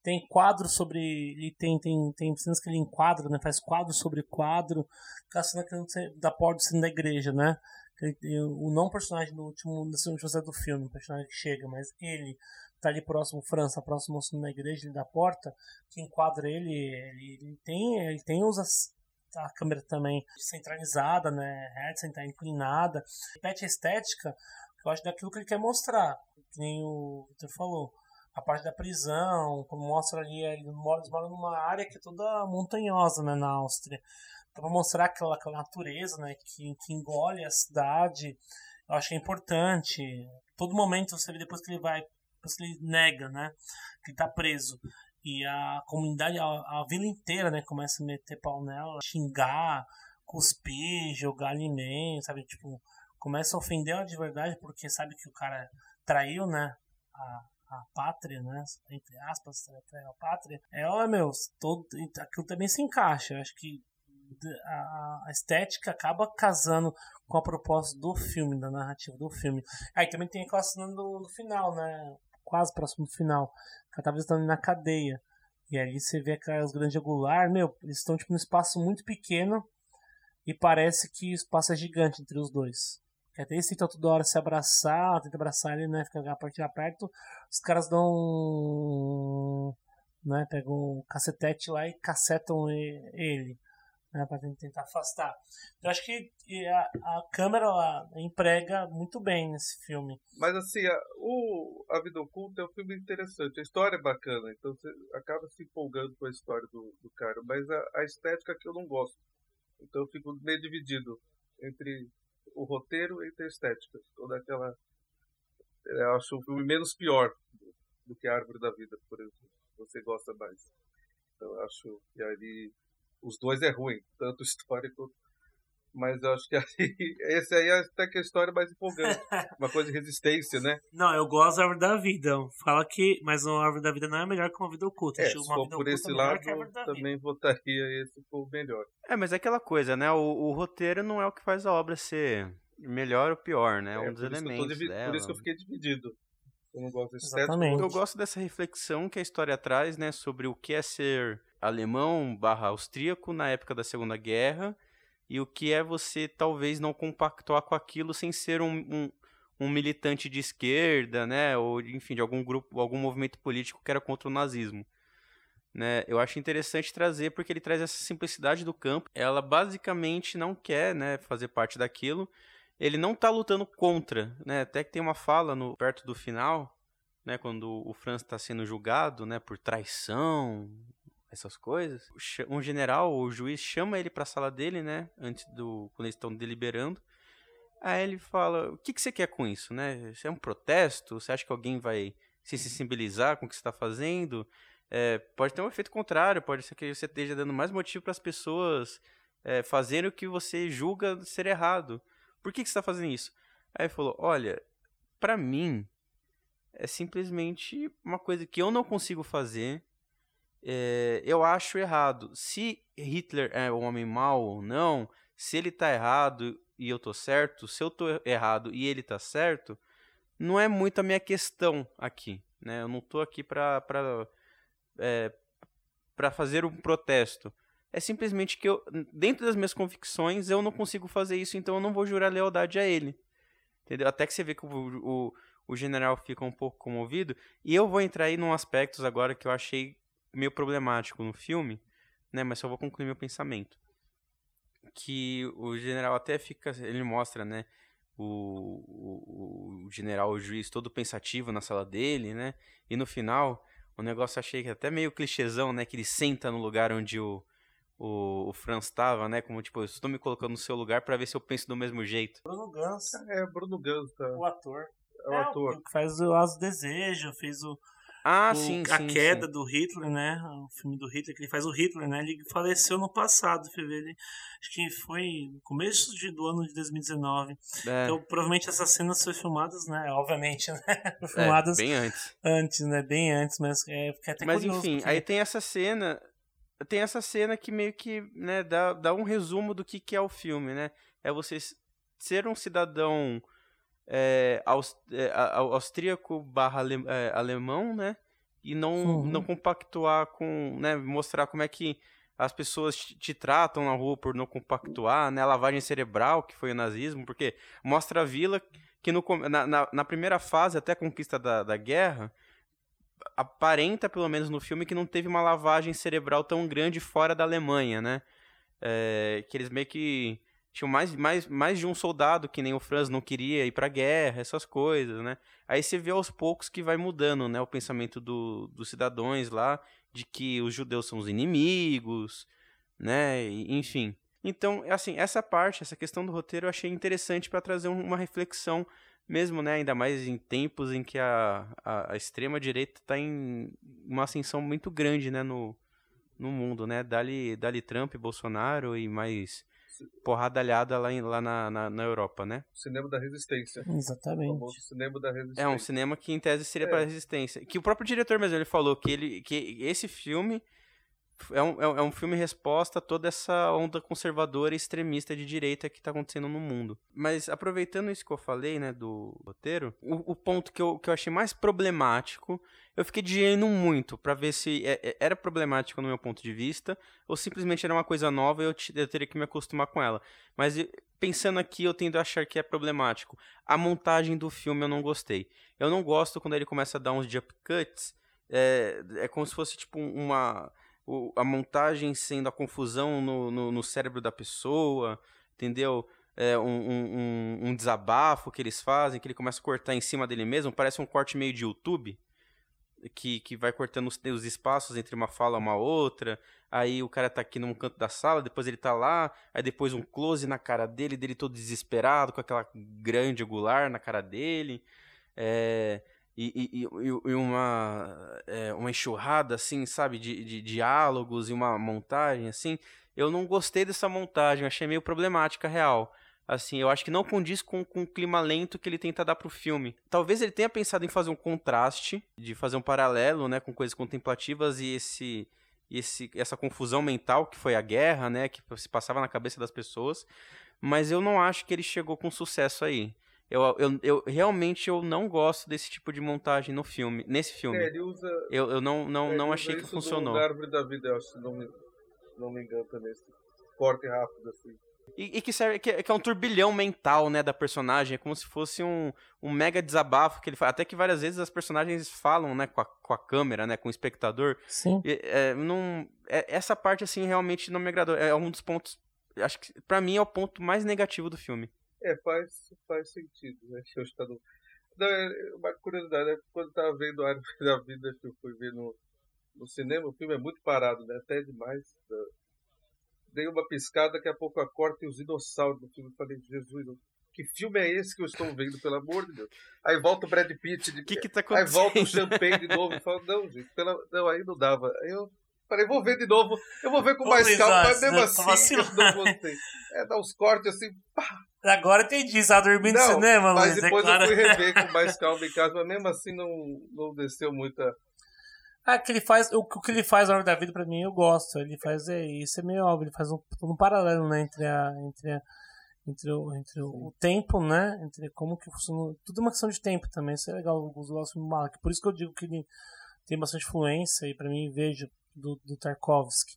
Speaker 2: tem quadro sobre. Ele tem, tem, tem cenas que ele enquadra, né? Faz quadro sobre quadro. Aquela cena que da porta do da igreja, né? O não personagem do último da do filme, o personagem que chega, mas ele tá ali próximo França, próximo da igreja, da porta, que enquadra ele, ele, ele tem, ele tem usa a câmera também centralizada, né, tá inclinada, repete a estética, eu acho daquilo que ele quer mostrar, que nem o Victor falou a parte da prisão, como mostra ali, eles moram numa área que é toda montanhosa, né, na Áustria. Para mostrar aquela, aquela natureza, né, que, que engole a cidade, eu acho que é importante. Todo momento você vê depois que ele vai, depois que ele nega, né, que ele tá preso. E a comunidade, a, a vila inteira, né, começa a meter pau nela, xingar, cuspir, jogar alimento, sabe, tipo, começa a ofender ela de verdade porque sabe que o cara traiu, né, a, a pátria, né? Entre aspas, a pátria. Ela, meu, todo, aquilo também se encaixa. Eu acho que a, estética acaba casando com a proposta do filme, da narrativa do filme. Aí também tem aquela cena do, do final, né? Quase próximo do final. Ela tá visitando na cadeia. E aí você vê aquelas grandes angular, meu, eles estão tipo num espaço muito pequeno e parece que o espaço é gigante entre os dois. Até eles tentam toda hora se abraçar, tenta abraçar ele, né? Fica a partir perto. Os caras dão. Né, pegam um cacetete lá e cacetam ele. Né, para tentar afastar. Eu acho que a, a câmera lá emprega muito bem nesse filme.
Speaker 3: Mas assim, a, o A Vida Oculta é um filme interessante, a história é bacana, então você acaba se empolgando com a história do, do cara, mas a, a estética que eu não gosto. Então eu fico meio dividido entre o roteiro e a estética. Toda aquela. Eu acho o filme menos pior do que a Árvore da Vida, por exemplo. Você gosta mais. Então eu acho que ali. Os dois é ruim, tanto histórico mas eu acho que aí, esse aí é até que a história é mais empolgante. Uma coisa de resistência, né?
Speaker 2: Não, eu gosto da Árvore da Vida. Fala que. Mas a Árvore da Vida não é melhor que uma vida oculta.
Speaker 3: É, se for por esse lado, também votaria esse por melhor.
Speaker 1: É, mas é aquela coisa, né? O, o, roteiro não é o que faz a obra ser melhor ou pior, né? É, um dos elementos. Dela.
Speaker 3: Por isso que eu fiquei dividido. Eu não gosto desse
Speaker 2: Exatamente.
Speaker 1: Eu gosto dessa reflexão que a história traz, né? Sobre o que é ser alemão barra austríaco na época da Segunda Guerra e o que é você talvez não compactuar com aquilo sem ser um, um, um, militante de esquerda, né, ou enfim, de algum grupo, algum movimento político que era contra o nazismo. Né? Eu acho interessante trazer porque ele traz essa simplicidade do campo. Ela basicamente não quer, né, fazer parte daquilo. Ele não está lutando contra, né? Até que tem uma fala no perto do final, né, quando o Franz está sendo julgado, né, por traição, essas coisas. Um general, o juiz chama ele para a sala dele, né, antes do quando eles estão deliberando. Aí ele fala: o que, que você quer com isso, né? Isso é um protesto? Você acha que alguém vai se sensibilizar com o que você está fazendo? É, pode ter um efeito contrário, pode ser que você esteja dando mais motivo para as pessoas é, fazerem o que você julga ser errado. Por que, que você está fazendo isso? Aí ele falou: olha, para mim é simplesmente uma coisa que eu não consigo fazer. É, eu acho errado. Se Hitler é um homem mau ou não, se ele está errado e eu tô certo, se eu tô errado e ele tá certo, não é muito a minha questão aqui, né? Eu não tô aqui para para é, para fazer um protesto. É simplesmente que eu, dentro das minhas convicções, eu não consigo fazer isso, então eu não vou jurar lealdade a ele. Entendeu? Até que você vê que o, o, o general fica um pouco comovido. E eu vou entrar aí num aspectos agora que eu achei meio problemático no filme, né? Mas só vou concluir meu pensamento que o general até fica, ele mostra, né, o, o, o, general, o juiz todo pensativo na sala dele, né, e no final, o negócio achei que até meio clichêzão, né, que ele senta no lugar onde o, o, o Franz estava, né, como tipo, eu estou me colocando no seu lugar para ver se eu penso do mesmo jeito.
Speaker 2: Bruno Gans.
Speaker 3: É, Bruno Gans, tá.
Speaker 2: O ator.
Speaker 3: É o é, ator.
Speaker 2: Que faz o As Desejo, fez o
Speaker 1: ah,
Speaker 2: o,
Speaker 1: sim,
Speaker 2: A
Speaker 1: sim,
Speaker 2: queda
Speaker 1: sim.
Speaker 2: do Hitler, né? O filme do Hitler, que ele faz o Hitler, né? Ele faleceu no passado, fevereiro. Acho que foi no começo de, do ano de 2019. É. Então, provavelmente essas cenas foram filmadas, né? Obviamente, né?
Speaker 1: É,
Speaker 2: filmadas
Speaker 1: é, bem antes.
Speaker 2: Antes, né? Bem antes, mas é até
Speaker 1: Mas
Speaker 2: curioso,
Speaker 1: enfim,
Speaker 2: porque...
Speaker 1: aí tem essa cena. Tem essa cena que meio que né, dá, dá um resumo do que, que é o filme, né? É você ser um cidadão é, aust, é, austríaco barra é, alemão, né? E não, uhum. não compactuar com, né? Mostrar como é que as pessoas te, tratam na rua por não compactuar, né? A lavagem cerebral, que foi o nazismo, porque mostra a vila que no, na, na, na primeira fase, até a conquista da, da guerra, aparenta, pelo menos no filme, que não teve uma lavagem cerebral tão grande fora da Alemanha, né? É, que eles meio que tinham mais, mais, mais de um soldado que nem o Franz não queria ir para guerra, essas coisas, né? Aí você vê aos poucos que vai mudando, né, o pensamento do, dos cidadãos lá de que os judeus são os inimigos, né? Enfim. Então, assim, essa parte, essa questão do roteiro eu achei interessante para trazer uma reflexão mesmo, né, ainda mais em tempos em que a, a, a extrema direita está em uma ascensão muito grande, né, no, no mundo, né? Dali, dali Trump, Bolsonaro e mais porrada alhada lá, em, lá na, na, na, Europa, né?
Speaker 3: Cinema da Resistência.
Speaker 2: Exatamente.
Speaker 3: O cinema da Resistência.
Speaker 1: É um cinema que em tese seria é. para Resistência. Que o próprio diretor mesmo ele falou que ele que esse filme é um, é um filme resposta a toda essa onda conservadora e extremista de direita que está acontecendo no mundo. Mas aproveitando isso que eu falei, né, do roteiro, o, o ponto que eu, que eu achei mais problemático, eu fiquei digerindo muito para ver se é, é, era problemático no meu ponto de vista ou simplesmente era uma coisa nova e eu, eu teria que me acostumar com ela. Mas pensando aqui, eu tendo a achar que é problemático. A montagem do filme eu não gostei. Eu não gosto quando ele começa a dar uns jump cuts. É, é como se fosse tipo uma o, a montagem sendo a confusão no, no, no cérebro da pessoa, entendeu? É, um, um, um, desabafo que eles fazem, que ele começa a cortar em cima dele mesmo, parece um corte meio de YouTube, que, que vai cortando os, os espaços entre uma fala e uma outra, aí o cara tá aqui num canto da sala, depois ele tá lá, aí depois um close na cara dele, dele todo desesperado, com aquela grande angular na cara dele, é e, e, e, uma, é, uma enxurrada, assim, sabe, de, de, diálogos e uma montagem, assim, eu não gostei dessa montagem, achei meio problemática, real. Assim, eu acho que não condiz com, com o clima lento que ele tenta dar pro filme. Talvez ele tenha pensado em fazer um contraste, de fazer um paralelo, né, com coisas contemplativas e esse, esse essa confusão mental que foi a guerra, né, que se passava na cabeça das pessoas, mas eu não acho que ele chegou com sucesso aí. Eu, eu, eu realmente eu não gosto desse tipo de montagem no filme, nesse filme.
Speaker 3: É, ele usa.
Speaker 1: Eu, eu não, não,
Speaker 3: é,
Speaker 1: não achei que funcionou.
Speaker 3: Do árvore da vida, eu acho, se não me, não me engano também. Esse corte rápido assim.
Speaker 1: E, e, que serve que, que, é um turbilhão mental, né, da personagem, é como se fosse um, um mega desabafo que ele faz. Até que várias vezes as personagens falam, né, com a, com a câmera, né, com o espectador.
Speaker 2: Sim.
Speaker 1: E, é, não, é, essa parte assim realmente não me agradou. É um dos pontos, acho que para mim é o ponto mais negativo do filme.
Speaker 3: É, faz, faz sentido, né? Eu no... Não, é uma curiosidade, né? quando eu tava vendo a Árvore da Vida, que eu fui ver no, no cinema, o filme é muito parado, né? Até demais. Né? Dei uma piscada, daqui a pouco a corta e os dinossauros no filme. Eu falei, Jesus, que filme é esse que eu estou vendo, pelo amor de Deus? Aí volta o Brad Pitt. De...
Speaker 1: que que tá
Speaker 3: aí volta o Champagne de novo e fala, não, gente, pela... não, aí não dava. Aí eu falei, vou ver de novo, eu vou ver com mais calma, mas mesmo assim eu não gostei. É, dá uns cortes assim, pá.
Speaker 2: Agora entendi, estava dormindo
Speaker 3: não,
Speaker 2: no cinema,
Speaker 3: mas
Speaker 2: é
Speaker 3: depois
Speaker 2: é claro.
Speaker 3: eu fui rever com mais calma em casa, mas mesmo assim não, não desceu muita...
Speaker 2: Ah, que ele faz, o, o que ele faz na hora da vida, pra mim, eu gosto. Ele faz, é, isso é meio óbvio, ele faz um, um paralelo, né, entre a... Entre a entre o, entre o, tempo, né? Entre como que funciona. Tudo é uma questão de tempo também. Isso é legal, os do Malak. Por isso que eu digo que ele tem bastante influência e para mim vejo do, do Tarkovsky.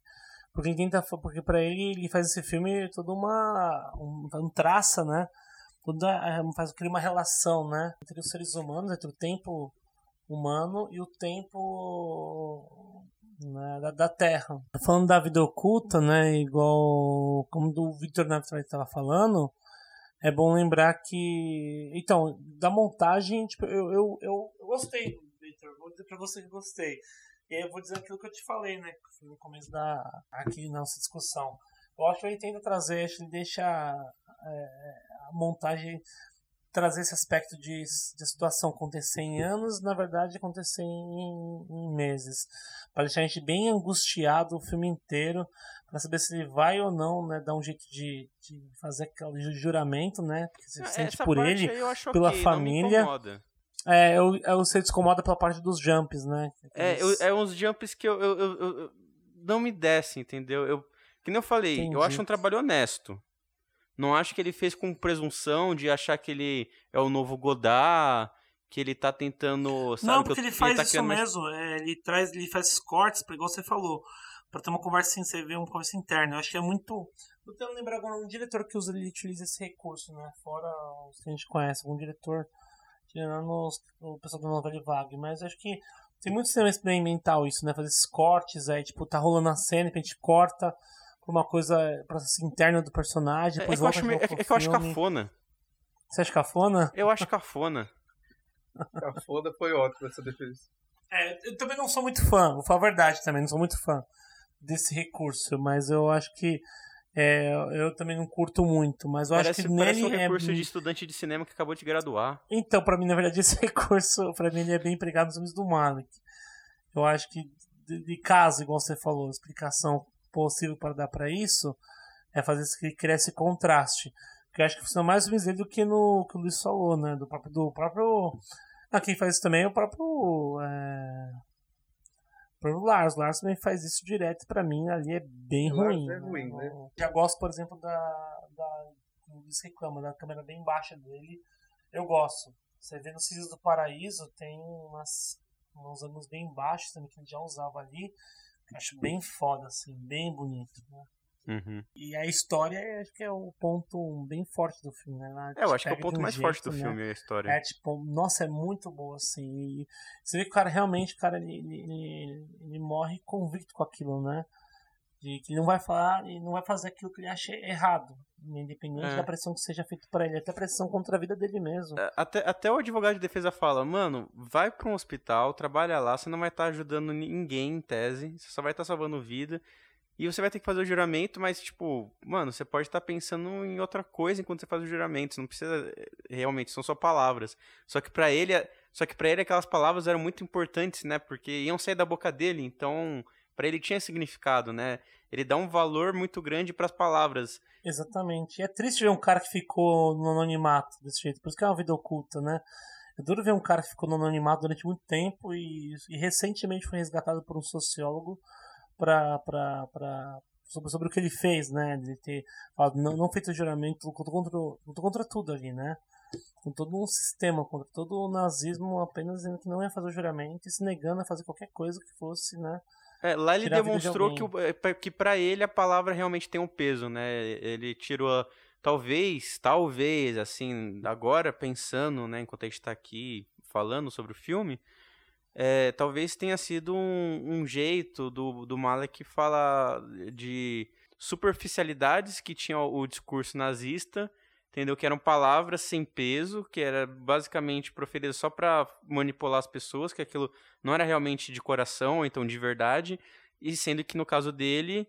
Speaker 2: Porque ele tenta, porque para ele ele faz esse filme toda uma um, um traça, né? Toda é, faz cria uma relação, né, entre os seres humanos, entre o tempo humano e o tempo né, da, da, Terra. Falando da vida oculta, né, igual como do Victor Neves estava falando, é bom lembrar que, então, da montagem, tipo, eu, eu, eu, eu gostei, Victor, vou dizer para você que gostei. E aí eu vou dizer aquilo que eu te falei, né, no começo da aqui na nossa discussão. Eu acho que ele tenta trazer, acho que ele deixa é, a montagem trazer esse aspecto de, de situação acontecer em anos, na verdade acontecer em, em meses, para deixar a gente bem angustiado o filme inteiro, para saber se ele vai ou não, né, dar um jeito de, de fazer aquele juramento, né, porque você sente por ele, pela
Speaker 1: okay,
Speaker 2: família. É, eu, eu, você descomoda pela parte dos jumps, né?
Speaker 1: É, eu, é uns jumps que eu, eu, eu, eu não me desce, entendeu? Eu, que nem eu falei, Entendi. eu acho um trabalho honesto. Não acho que ele fez com presunção de achar que ele é o novo Godard, que ele tá tentando. Sabe,
Speaker 2: não, porque
Speaker 1: ele,
Speaker 2: ele faz
Speaker 1: tá
Speaker 2: isso mesmo. É, ele traz, ele faz esses cortes, igual você falou, para ter uma conversa assim, você vê uma conversa interna. Eu acho que é muito. Eu tenho lembrar agora um diretor que usa, ele utiliza esse recurso, né? Fora os que a gente conhece, algum diretor, tirando os, o pessoal da novela vague, mas acho que tem muito cinema experimental isso, né? Fazer esses cortes aí, tipo, tá rolando a cena, a gente corta uma coisa processo interno do personagem.
Speaker 1: É, é, que eu acho, é, é que eu acho cafona.
Speaker 2: Você acha cafona?
Speaker 1: Eu acho cafona.
Speaker 3: cafona foi ótimo essa defesa.
Speaker 2: É, eu também não sou muito fã, vou falar a verdade também, não sou muito fã desse recurso, mas eu acho que é, eu também não curto muito, mas eu
Speaker 1: parece,
Speaker 2: acho que nele
Speaker 1: um
Speaker 2: é
Speaker 1: recurso de estudante de cinema que acabou de graduar.
Speaker 2: Então, para mim, na verdade, esse recurso, para mim, ele é bem empregado nos filmes do Malik. Eu acho que de, de caso, igual você falou, explicação possível para dar para isso é fazer que cresce contraste. Que eu acho que funciona mais ou do que no que o Luiz falou, né? Do próprio. Do próprio ah, quem faz isso também é o próprio. É... O próprio Lars. O Lars também faz isso direto para mim, ali é bem ruim.
Speaker 3: É ruim né?
Speaker 2: Eu já gosto, por exemplo, da. da o Luiz reclama, da câmera bem baixa dele. Eu gosto. Você vê no Cisnes do Paraíso, tem umas, uns ângulos bem baixos também que ele já usava ali. Acho bem foda, assim, bem bonito. Né?
Speaker 1: Uhum.
Speaker 2: E a história acho que é o ponto bem forte do filme, né?
Speaker 1: É, eu acho que é o ponto mais jeito, forte do
Speaker 2: né?
Speaker 1: filme, a história.
Speaker 2: É tipo, nossa, é muito boa, assim. E você vê que o cara realmente, o cara, ele, ele, ele morre convicto com aquilo, né? De que ele não vai falar e não vai fazer aquilo que ele acha errado. Independente é. da pressão que seja feita para ele, até pressão contra a vida dele mesmo.
Speaker 1: É, até, até o advogado de defesa fala, mano, vai para um hospital, trabalha lá, você não vai estar tá ajudando ninguém em tese, você só vai estar tá salvando vida. E você vai ter que fazer o juramento, mas, tipo, mano, você pode estar tá pensando em outra coisa enquanto você faz o juramento. Você não precisa. Realmente, são só palavras. Só que para ele. Só que para ele aquelas palavras eram muito importantes, né? Porque iam sair da boca dele, então para ele tinha significado, né? Ele dá um valor muito grande para as palavras.
Speaker 2: Exatamente. E é triste ver um cara que ficou no anonimato desse jeito, por isso que é uma vida oculta, né? É duro ver um cara que ficou no anonimato durante muito tempo e, e recentemente foi resgatado por um sociólogo para sobre, sobre o que ele fez, né? De ter falado, não, não feito juramento, lutou contra, lutou contra tudo ali, né? Com todo um sistema, contra todo o nazismo, apenas dizendo que não ia fazer o juramento e se negando a fazer qualquer coisa que fosse, né?
Speaker 1: É, lá ele demonstrou de que, é, que para ele a palavra realmente tem um peso, né? Ele tirou, talvez, talvez, assim, agora pensando, né, enquanto a gente está aqui falando sobre o filme, é, talvez tenha sido um, um, jeito do, do Malek falar de superficialidades que tinha o, discurso nazista entendeu? Que eram palavras sem peso, que era basicamente proferidas só para manipular as pessoas, que aquilo não era realmente de coração, ou então de verdade, e sendo que no caso dele,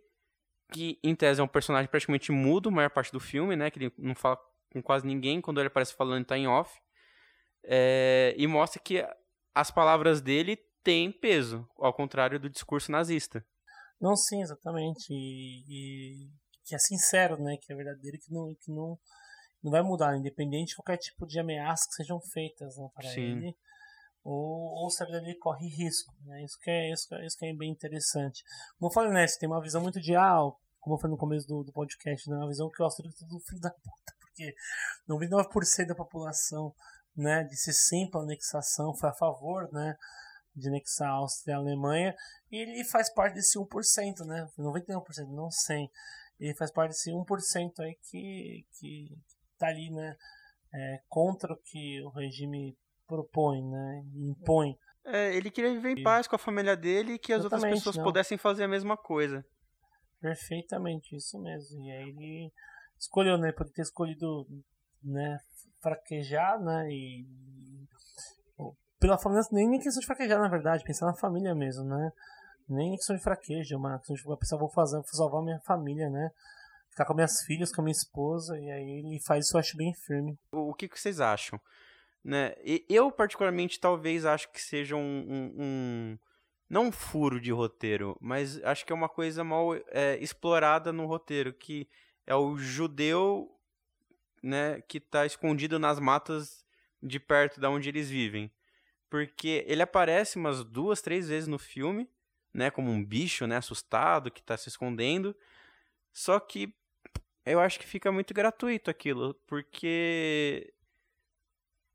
Speaker 1: que em tese é um personagem praticamente mudo, a maior parte do filme, né? Que ele não fala com quase ninguém, quando ele aparece falando, tá em off. É, e mostra que as palavras dele têm peso, ao contrário do discurso nazista.
Speaker 2: Não, sim, exatamente. E, e que é sincero, né? Que é verdadeiro, que não, que não, não vai mudar, independente de qualquer tipo de ameaça que sejam feitas né, para sim. ele. Ou, ou se a vida dele corre risco. Né? Isso, que é, isso, que é, isso que é bem interessante. Como eu falei, né? Você tem uma visão muito de, ah, como eu falei no começo do, do podcast, né? Uma visão que o Austríaco é tudo filho da puta. Porque 99% da população né, disse sim para a anexação, foi a favor, né? de anexar a Áustria e a Alemanha, e ele faz parte desse 1%, né? 99%, não 100. Ele faz parte desse 1% aí que, que tá ali, né? É, contra o que o regime propõe, né? Impõe.
Speaker 1: É, ele queria viver em paz com a família dele e que as Exatamente, outras pessoas não. pudessem fazer a mesma coisa.
Speaker 2: Perfeitamente, isso mesmo. E aí ele escolheu, né? Poder ter escolhido, né? Fraquejar, né? E pela família, nem questão de fraquejar, na verdade, pensar na família mesmo, né? Nem questão de fraqueja, uma questão de pensar, vou fazer, vou salvar minha família, né? Ficar com minhas filhas, com a minha esposa, e aí ele faz isso, eu acho bem firme.
Speaker 1: O, o que, que vocês acham? Né? Eu, particularmente, talvez acho que seja um, um, um, Não um furo de roteiro, mas acho que é uma coisa mal é, explorada no roteiro, que é o judeu né, que está escondido nas matas de perto da onde eles vivem porque ele aparece umas duas, três vezes no filme, né, como um bicho, né, assustado que tá se escondendo. Só que eu acho que fica muito gratuito aquilo, porque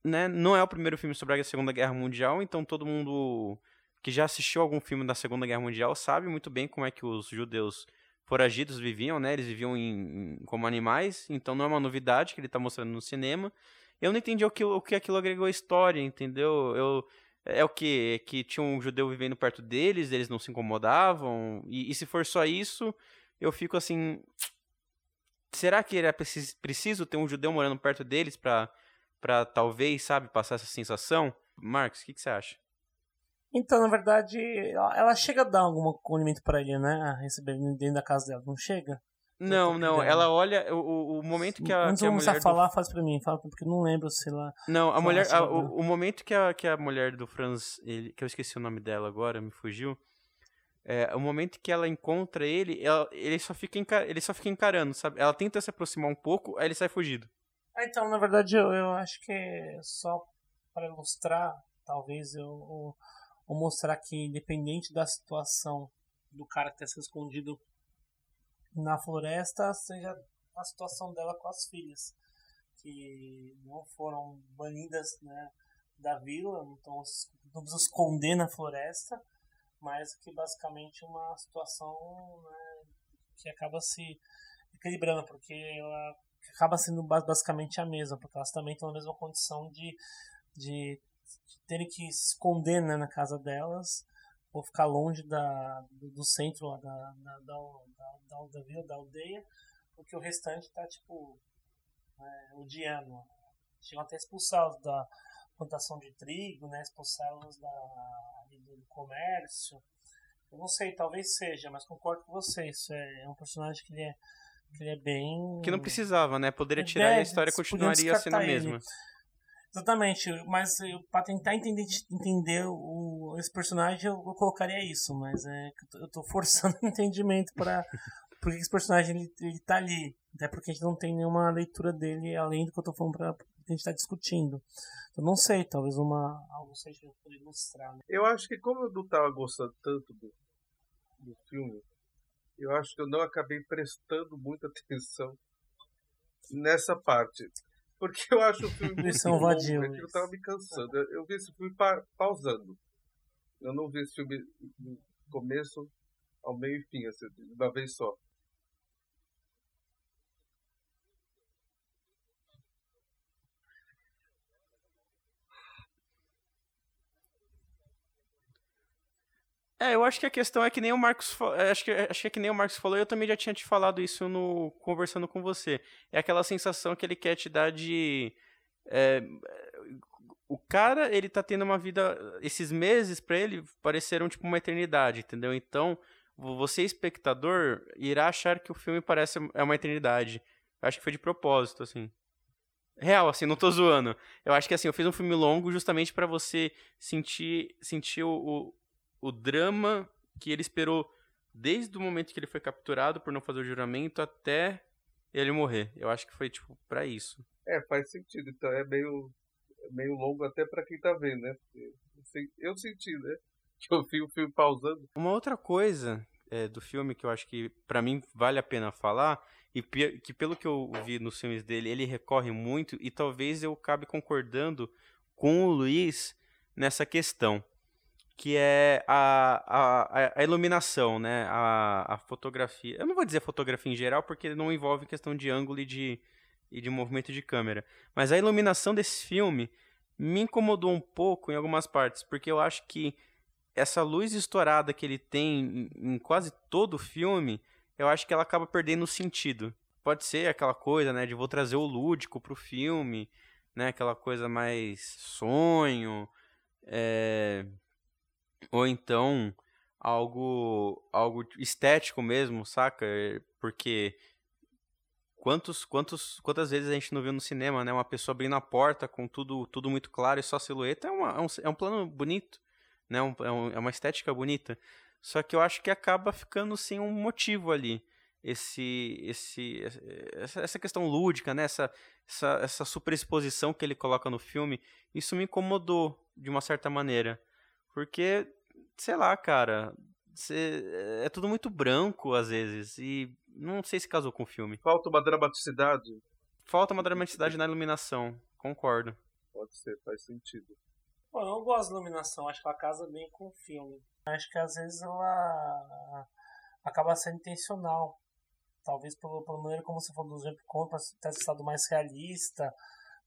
Speaker 1: né, não é o primeiro filme sobre a Segunda Guerra Mundial, então todo mundo que já assistiu algum filme da Segunda Guerra Mundial sabe muito bem como é que os judeus foragidos viviam, né? Eles viviam em, em, como animais, então não é uma novidade que ele está mostrando no cinema eu não entendi o que, o que aquilo agregou à história, entendeu? Eu, é o que? É que tinha um judeu vivendo perto deles, eles não se incomodavam, e, e se for só isso, eu fico assim. Será que era preciso, preciso ter um judeu morando perto deles para talvez, sabe, passar essa sensação? Marcos, o que, que, você acha?
Speaker 2: Então, na verdade, ela chega a dar algum acolhimento para ele, né? A receber dentro da casa dela, não chega?
Speaker 1: Não, não, ela olha o, o momento que a,
Speaker 2: Antes
Speaker 1: que a
Speaker 2: mulher. falar, do... faz pra mim, fala porque não lembro, sei lá.
Speaker 1: Não, a mulher. A, o, o, momento que a, que a mulher do Franz, ele, que eu esqueci o nome dela agora, me fugiu. É, o momento que ela encontra ele, ela, ele, só fica encar, ele só fica encarando, sabe? Ela tenta se aproximar um pouco, aí ele sai fugido.
Speaker 2: Ah, então, na verdade, eu, eu acho que só para ilustrar, talvez eu, eu, eu mostrar que, independente da situação do cara que está se escondido na floresta seja a situação dela com as filhas, que não foram banidas né, da vila, então não precisam esconder na floresta, mas que basicamente é uma situação né, que acaba se equilibrando, porque ela acaba sendo basicamente a mesma, porque elas também estão na mesma condição de, de terem que se esconder né, na casa delas, ou ficar longe da, do, do centro da, da, da, da, da vila, da aldeia, porque o restante tá tipo é, odiando. Chegam até expulsá-los da plantação de trigo, né? Expulsá-los da, do comércio. Eu não sei, talvez seja, mas concordo com vocês. É, é um personagem que ele é, que ele é bem.
Speaker 1: Que não precisava, né? Poderia tirar é, e a história continuaria sendo a mesma. Ele.
Speaker 2: Exatamente, mas para tentar entender, entender o, esse personagem eu, eu colocaria isso, mas é eu tô forçando o entendimento para por que esse personagem ele, ele tá ali. Até porque a gente não tem nenhuma leitura dele além do que eu tô falando que a gente tá discutindo. Eu não sei, talvez uma algo seja por ilustrar. Né?
Speaker 3: Eu acho que como eu não tava gostando tanto do, do filme, eu acho que eu não acabei prestando muita atenção nessa parte. Porque eu acho o filme muito
Speaker 2: São longo, vadio,
Speaker 3: eu tava me cansando. Eu, eu vi esse filme pa pausando. Eu não vi esse filme do começo ao meio e fim, assim, de uma vez só.
Speaker 1: É, eu acho que a questão é que nem o Marcos é, acho que acho que, é que nem o Marcos falou, eu também já tinha te falado isso no conversando com você. É aquela sensação que ele quer te dar de é, o cara, ele tá tendo uma vida esses meses para ele pareceram tipo uma eternidade, entendeu? Então, você espectador irá achar que o filme parece é uma eternidade. Eu acho que foi de propósito assim. Real, assim, não tô zoando. Eu acho que assim, eu fiz um filme longo justamente para você sentir, sentir o, o, o, drama que ele esperou desde o momento que ele foi capturado por não fazer o juramento até ele morrer. Eu acho que foi, tipo, para isso.
Speaker 3: É, faz sentido. Então é meio, é meio longo até para quem tá vendo, né? Eu senti, né? Que eu vi o filme pausando.
Speaker 1: Uma outra coisa é, do filme que eu acho que para mim vale a pena falar e que pelo que eu vi nos filmes dele ele recorre muito e talvez eu acabe concordando com o Luiz nessa questão que é a, a, a iluminação, né? A, a fotografia. Eu não vou dizer fotografia em geral, porque não envolve questão de ângulo e de, e de movimento de câmera. Mas a iluminação desse filme me incomodou um pouco em algumas partes, porque eu acho que essa luz estourada que ele tem em, em quase todo o filme, eu acho que ela acaba perdendo o sentido. Pode ser aquela coisa, né, de vou trazer o lúdico pro filme, né, aquela coisa mais sonho, é... ou então algo algo estético mesmo, saca? Porque quantos quantos quantas vezes a gente não viu no cinema, né, uma pessoa abrindo a porta com tudo tudo muito claro e só silhueta, é, uma, é, um, é um plano bonito né? Um, é, um, é uma estética bonita. Só que eu acho que acaba ficando sem um motivo ali. Esse, esse, essa, essa questão lúdica, né? Essa, essa, essa superexposição que ele coloca no filme, isso me incomodou de uma certa maneira. Porque, sei lá, cara, cê, é tudo muito branco às vezes. E não sei se casou com o filme.
Speaker 3: Falta uma dramaticidade.
Speaker 1: Falta uma dramaticidade na iluminação, concordo.
Speaker 3: Pode ser, faz sentido.
Speaker 2: Bom, eu gosto da iluminação, acho que ela casa bem com o filme. Acho que às vezes ela acaba sendo intencional. Talvez pelo, pela maneira como você falou do Jump Contra, ter estado mais realista,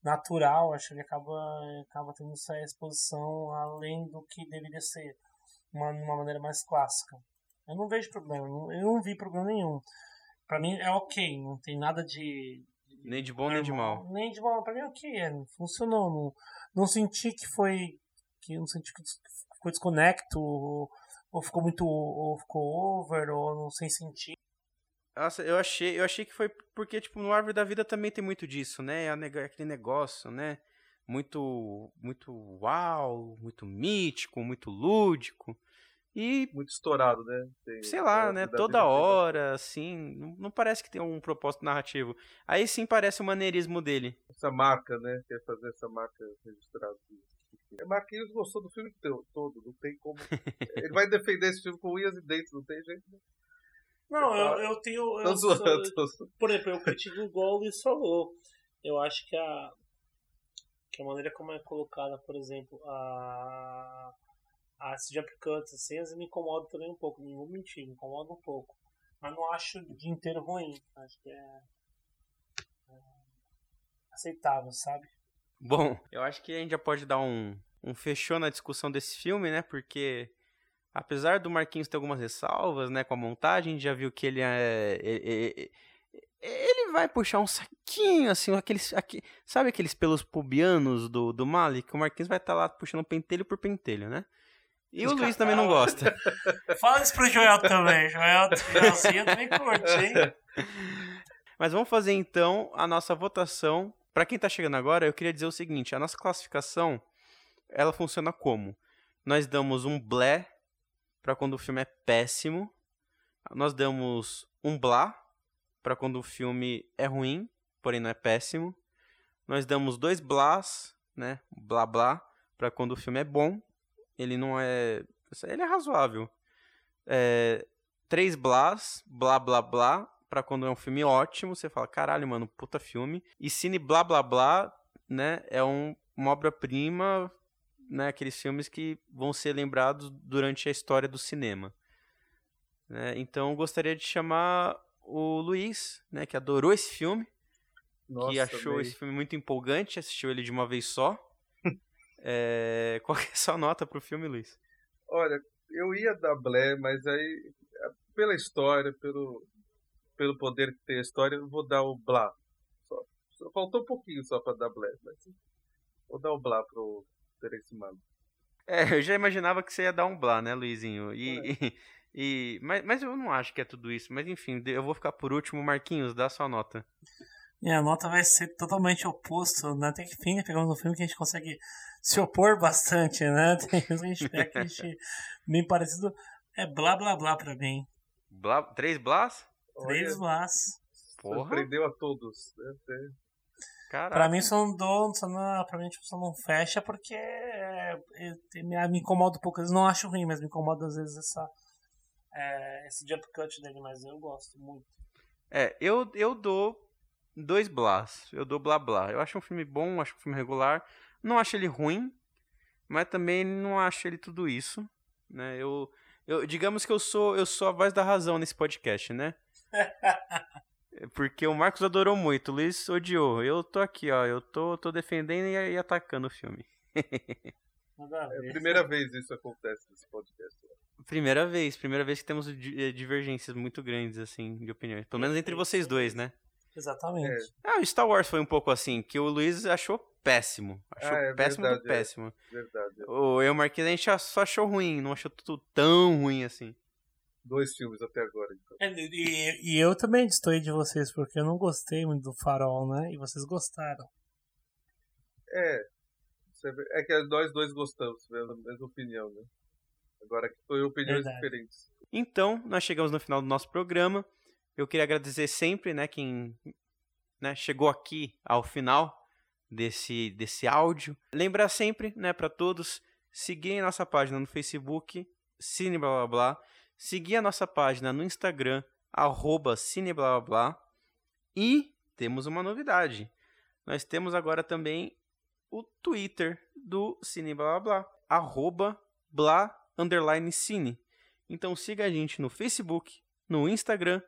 Speaker 2: natural, acho que ele acaba, acaba tendo essa exposição além do que deveria ser, uma, uma maneira mais clássica. Eu não vejo problema, eu não vi problema nenhum. Pra mim é ok, não tem nada de.
Speaker 1: Nem de bom nem de mal.
Speaker 2: Nem de mal, pra mim é ok, é, funcionou. Não, não senti que foi. que não senti que ficou desconecto, ou, ou ficou muito. ou ficou over, ou não sem sentido.
Speaker 1: Nossa, eu achei, eu achei que foi porque, tipo, no Árvore da Vida também tem muito disso, né? É aquele negócio, né? Muito, muito uau, muito mítico, muito lúdico. E.
Speaker 3: Muito estourado, né?
Speaker 1: Tem, sei lá, né? Toda hora, assim. Não, não, parece que tem um propósito narrativo. Aí sim parece o maneirismo dele.
Speaker 3: Essa marca, né? Quer fazer essa marca registrada. É, Marquinhos gostou do filme todo, não tem como. Ele vai defender esse filme com unhas e dentes, não tem jeito. Né?
Speaker 2: Não, eu, eu tenho. Eu, tô zoando, tô... Por exemplo, eu critico o Luiz falou. Eu acho que a. Que a maneira como é colocada, por exemplo, a as jump cuts assim, me incomodam também um pouco, não vou mentir, me incomoda um pouco. Mas não acho o dia inteiro ruim, acho que é, é aceitável, sabe?
Speaker 1: Bom, eu acho que a gente já pode dar um, um fechou na discussão desse filme, né? Porque apesar do Marquinhos ter algumas ressalvas, né, com a montagem, a gente já viu que ele é, ele, ele vai puxar um saquinho, assim, aqueles, aquele, sabe aqueles pelos pubianos do, do Malik? O Marquinhos vai estar tá lá puxando pentelho por pentelho, né? E o Luiz também não gosta.
Speaker 2: Fala isso pro Joel também. Joel, Joelzinho também curte, hein?
Speaker 1: Mas vamos fazer então a nossa votação. Para quem tá chegando agora, eu queria dizer o seguinte: a nossa classificação ela funciona como? Nós damos um blé para quando o filme é péssimo. Nós damos um blá para quando o filme é ruim, porém não é péssimo. Nós damos dois blás, né? Blá blá, para quando o filme é bom ele não é. Ele é razoável. É, três blás, blá blá blá, pra quando é um filme ótimo, você fala, caralho, mano, puta filme. E cine blá blá blá, né, é um, uma obra-prima, né, aqueles filmes que vão ser lembrados durante a história do cinema. Né? Então, gostaria de chamar o Luiz, né, que adorou esse filme, Nossa, que achou esse filme muito empolgante, assistiu ele de uma vez só. É... Qual é a sua nota pro filme, Luiz?
Speaker 3: Olha, eu ia dar Blé, mas aí, pela história, pelo, pelo poder que tem a história, eu vou dar o Blá. Só, só faltou um pouquinho só pra dar Blé, mas vou dar o Blá pro Terence Mano.
Speaker 1: É, eu já imaginava que você ia dar um Blá, né, Luizinho? E, é. e, e, mas, mas eu não acho que é tudo isso. Mas enfim, eu vou ficar por último. Marquinhos, dá sua nota.
Speaker 2: Minha nota vai ser totalmente oposto, né? Tem que fim, pegamos um filme que a gente consegue se opor bastante, né? Tem a gente pega que a gente bem parecido. É blá blá blá pra mim.
Speaker 1: Blá, três blás?
Speaker 2: Três blás.
Speaker 1: Porra.
Speaker 3: Surpreendeu a todos. Né?
Speaker 2: Caraca. Pra mim só não dou, só não, pra mim tipo, só não fecha porque é, é, me, me incomoda um pouco. Eu não acho ruim, mas me incomoda às vezes essa, é, esse jump cut dele, mas eu gosto muito.
Speaker 1: É, eu, eu dou dois blás. Eu dou blá blá. Eu acho um filme bom, acho um filme regular. Não acho ele ruim, mas também não acho ele tudo isso. Né? Eu, eu, digamos que eu sou, eu sou a voz da razão nesse podcast, né? Porque o Marcos adorou muito, o Luiz odiou. Eu tô aqui, ó. Eu tô, tô defendendo e, e atacando o filme.
Speaker 3: é a primeira vez isso acontece nesse podcast.
Speaker 1: Primeira vez, primeira vez que temos eh, divergências muito grandes, assim, de opiniões. Pelo menos entre vocês dois, né?
Speaker 2: Exatamente. É.
Speaker 1: Ah, o Star Wars foi um pouco assim, que o Luiz achou péssimo. Achou ah, é péssimo verdade, do é. péssimo.
Speaker 3: É. Verdade.
Speaker 1: O eu Marquinhos a gente só achou ruim, não achou tudo tão ruim assim
Speaker 3: dois filmes até agora. Então.
Speaker 2: É, e, e, eu também destoei de vocês, porque eu não gostei muito do Farol, né? E vocês gostaram.
Speaker 3: É. É que nós dois gostamos, a mesma opinião, né? Agora que foi opiniões Verdade. diferentes.
Speaker 1: Então, nós chegamos no final do nosso programa. Eu queria agradecer sempre, né, quem né, chegou aqui ao final desse, desse áudio. Lembrar sempre, né, para todos, seguirem nossa página no Facebook, Cine Blá Blá Blá seguir a nossa página no Instagram, arroba cineblá. E temos uma novidade. Nós temos agora também o Twitter do Cine Blá Blá, arroba blá underline cine. Então siga a gente no Facebook, no Instagram,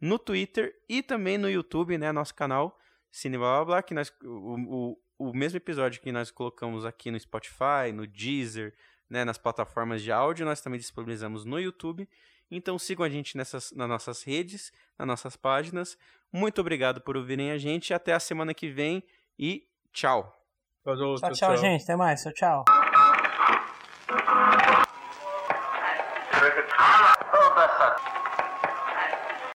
Speaker 1: no Twitter e também no YouTube, né, nosso canal Cine Blá Blá, Blá que nós, o, o, o mesmo episódio que nós colocamos aqui no Spotify, no Deezer, né, nas plataformas de áudio, nós também disponibilizamos no YouTube. Então sigam a gente nessas, nas nossas redes, nas nossas páginas. Muito obrigado por ouvirem a gente. Até a semana que vem e tchau.
Speaker 2: Tchau, tchau, tchau, gente. Até mais. Tchau, tchau.